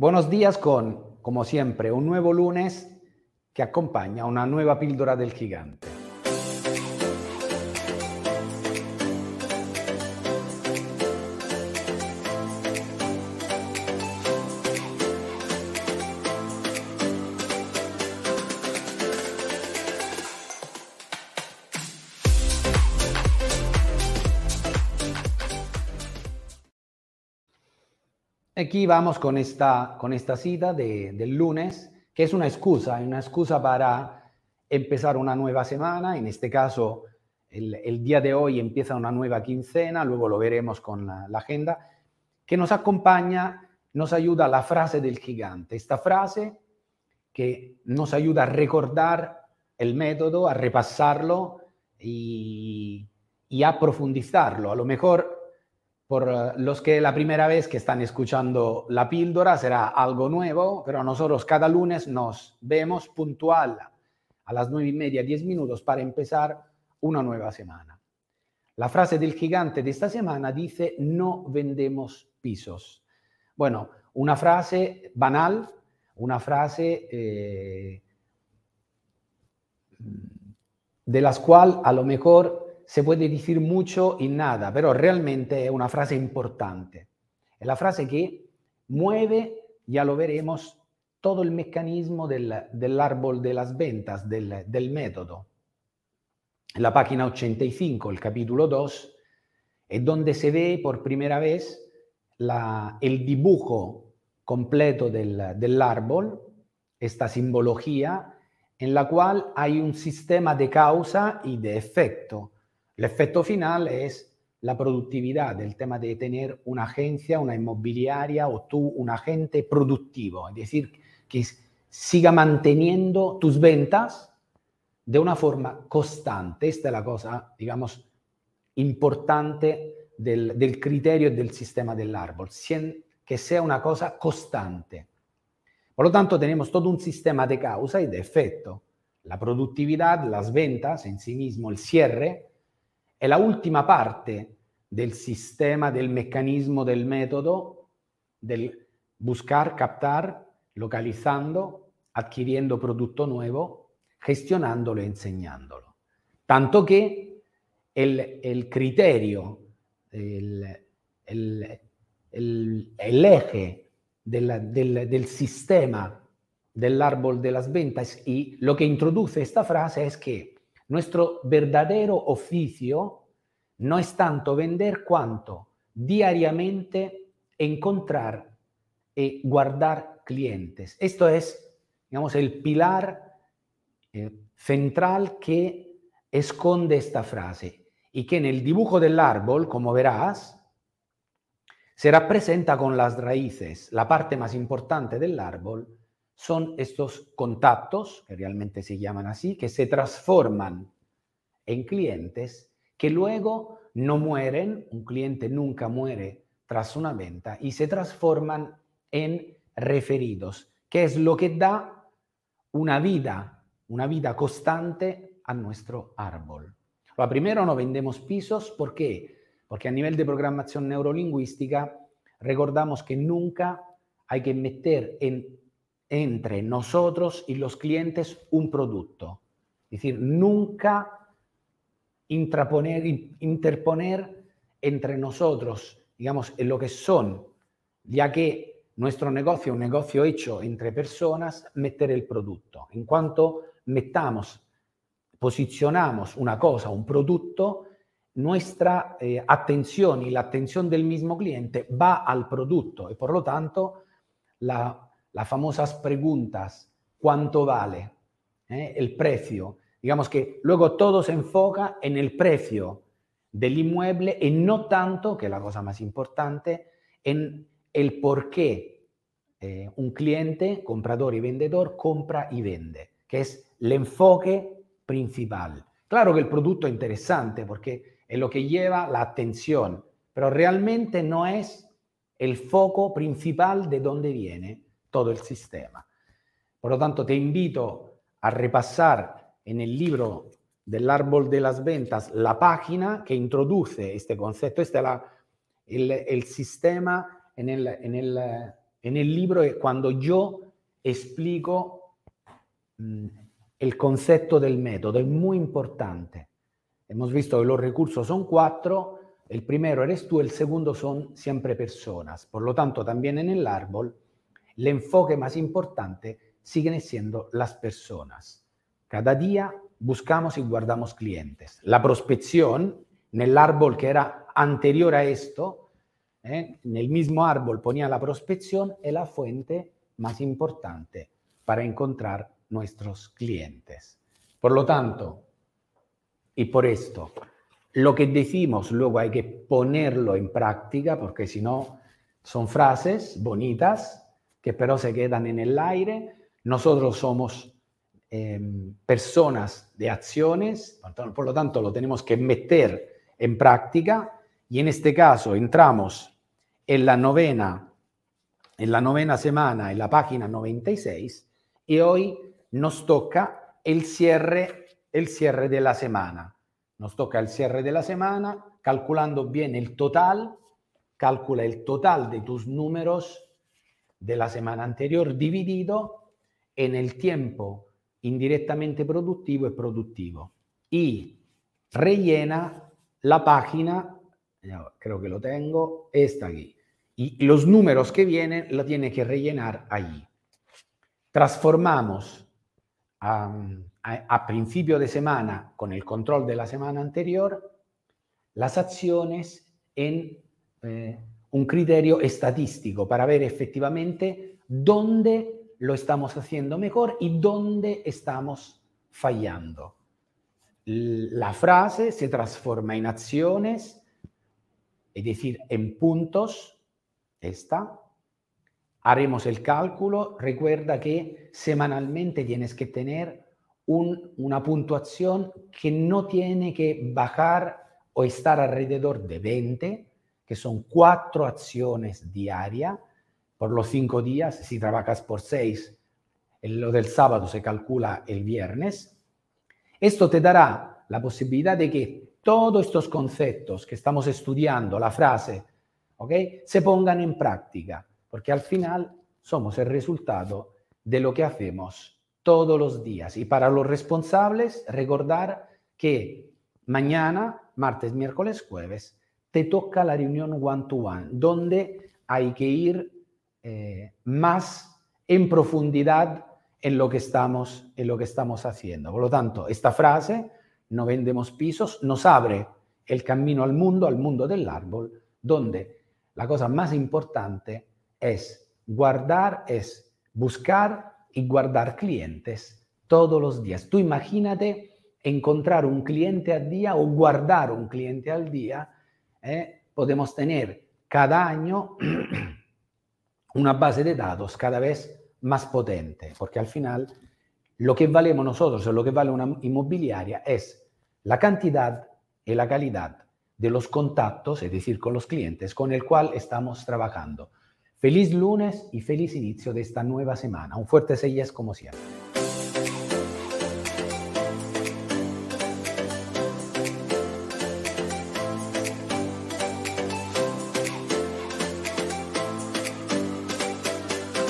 Buenos días con, como siempre, un nuevo lunes que acompaña una nueva píldora del gigante. Aquí vamos con esta, cita de, del lunes, que es una excusa, una excusa para empezar una nueva semana. En este caso, el, día de hoy empieza una nueva quincena, luego lo veremos con la, agenda, que nos acompaña, nos ayuda la frase del gigante. Esta frase que nos ayuda a recordar el método, a repasarlo y a profundizarlo. A lo mejor por eh, los que la primera vez que están escuchando la píldora será algo nuevo, pero nosotros cada lunes nos vemos puntual a las nueve y media, diez minutos para empezar una nueva semana. La frase del gigante de esta semana dice, no vendemos pisos. Bueno, una frase banal, una frase eh, de las cual a lo mejor se puede decir mucho y nada, pero realmente es una frase importante. Es la frase que mueve, ya lo veremos, todo el mecanismo del, del árbol de las ventas, del, del, método. En la página 85, el capítulo 2, es donde se ve por primera vez el dibujo completo del, del árbol, esta simbología, en la cual hay un sistema de causa y de efecto el efecto final es la productividad, el tema de tener una agencia, una inmobiliaria o tú un agente productivo, es decir, que siga manteniendo tus ventas de una forma constante. Esta es la cosa, digamos, importante del, del criterio del sistema del árbol, que sea una cosa constante. Por lo tanto, tenemos todo un sistema de causa y de efecto. La productividad, las ventas en sí mismo, el cierre, è la última parte del sistema, del mecanismo, del método, del buscar, captar, localizando, adquiriendo producto nuevo, gestionándolo e enseñándolo. Tanto que el, criterio, el eje del, del, del sistema del árbol de las ventas y lo que introduce esta frase es que Nuestro verdadero oficio no es tanto vender cuanto diariamente encontrar y guardar clientes. Esto es, digamos, el pilar eh, central que esconde esta frase y que en el dibujo del árbol, como verás, se representa con las raíces. La parte más importante del árbol son estos contactos, que realmente se llaman así, que se transforman en clientes que luego no mueren, un cliente nunca muere tras una venta, y se transforman en referidos, que es lo que da una vida, una vida constante a nuestro árbol. Lo primero no vendemos pisos, ¿por qué? Porque a nivel de programación neurolingüística recordamos que nunca hay que meter en entre nosotros y los clientes un producto. Es decir, nunca interponer entre nosotros, digamos, en lo que son, ya que nuestro negocio es un negocio hecho entre personas, meter el producto. En cuanto metamos, posicionamos una cosa, un producto, nuestra eh, atención y la atención del mismo cliente va al producto y por lo tanto la las famosas preguntas, ¿cuánto vale? ¿Eh? El precio. Digamos que luego todo se enfoca en el precio del inmueble y no tanto, que es la cosa más importante, en el por qué eh, un cliente, comprador y vendedor, compra y vende, que es el enfoque principal. Claro que el producto es interesante porque es lo que lleva la atención, pero realmente no es el foco principal de dónde viene todo el sistema. Por lo tanto, te invito a repasar en el libro del árbol de las ventas la página que introduce este concepto. Este es el, sistema en el, en el en el libro es cuando yo explico mh, el concepto del método, es muy importante. Hemos visto que los recursos son cuatro, el primero eres tú, el segundo son siempre personas. Por lo tanto, también en el árbol, el enfoque más importante siguen siendo las personas. Cada día buscamos y guardamos clientes. La prospección, en el árbol que era anterior a esto, ¿eh? en el mismo árbol ponía la prospección, es la fuente más importante para encontrar nuestros clientes. Por lo tanto, y por esto, lo que decimos luego hay que ponerlo en práctica, porque si no son frases bonitas que pero se quedan en el aire. Nosotros somos eh, personas de acciones, por lo tanto lo tenemos que meter en práctica y en este caso entramos en la novena, en la novena semana, en la página 96 y hoy nos toca el cierre, el cierre de la semana. Nos toca el cierre de la semana, calculando bien el total, calcula el total de tus números de la semana anterior dividido en el tiempo indirectamente productivo y productivo. Y rellena la página, creo que lo tengo, está aquí. Y los números que vienen la tiene que rellenar allí. Transformamos a, principio de semana, con el control de la semana anterior, las acciones en eh, un criterio estadístico para ver efectivamente dónde lo estamos haciendo mejor y dónde estamos fallando. La frase se transforma en acciones, es decir, en puntos, esta, haremos el cálculo. Recuerda que semanalmente tienes que tener una puntuación que no tiene que bajar o estar alrededor de 20, que son cuatro acciones diarias por los cinco días. Si trabajas por seis, lo del sábado se calcula el viernes. Esto te dará la posibilidad de que todos estos conceptos que estamos estudiando, la frase, ¿ok? se pongan en práctica porque al final somos el resultado de lo que hacemos todos los días. Y para los responsables, recordar que mañana, martes, miércoles, jueves, te toca la reunión one-to-one, donde hay que ir eh, más en profundidad en lo, que estamos, en lo que estamos haciendo. Por lo tanto, esta frase, no vendemos pisos, nos abre el camino al mundo, al mundo del árbol, donde la cosa más importante es guardar, es buscar y guardar clientes todos los días. Tú imagínate encontrar un cliente al día o guardar un cliente al día. ¿Eh? Podemos tener cada año una base de datos cada vez más potente, porque al final lo que valemos nosotros o lo que vale una inmobiliaria es la cantidad y la calidad de los contactos, es decir, con los clientes con el cual estamos trabajando. Feliz lunes y feliz inicio de esta nueva semana. Un fuerte sellas como siempre.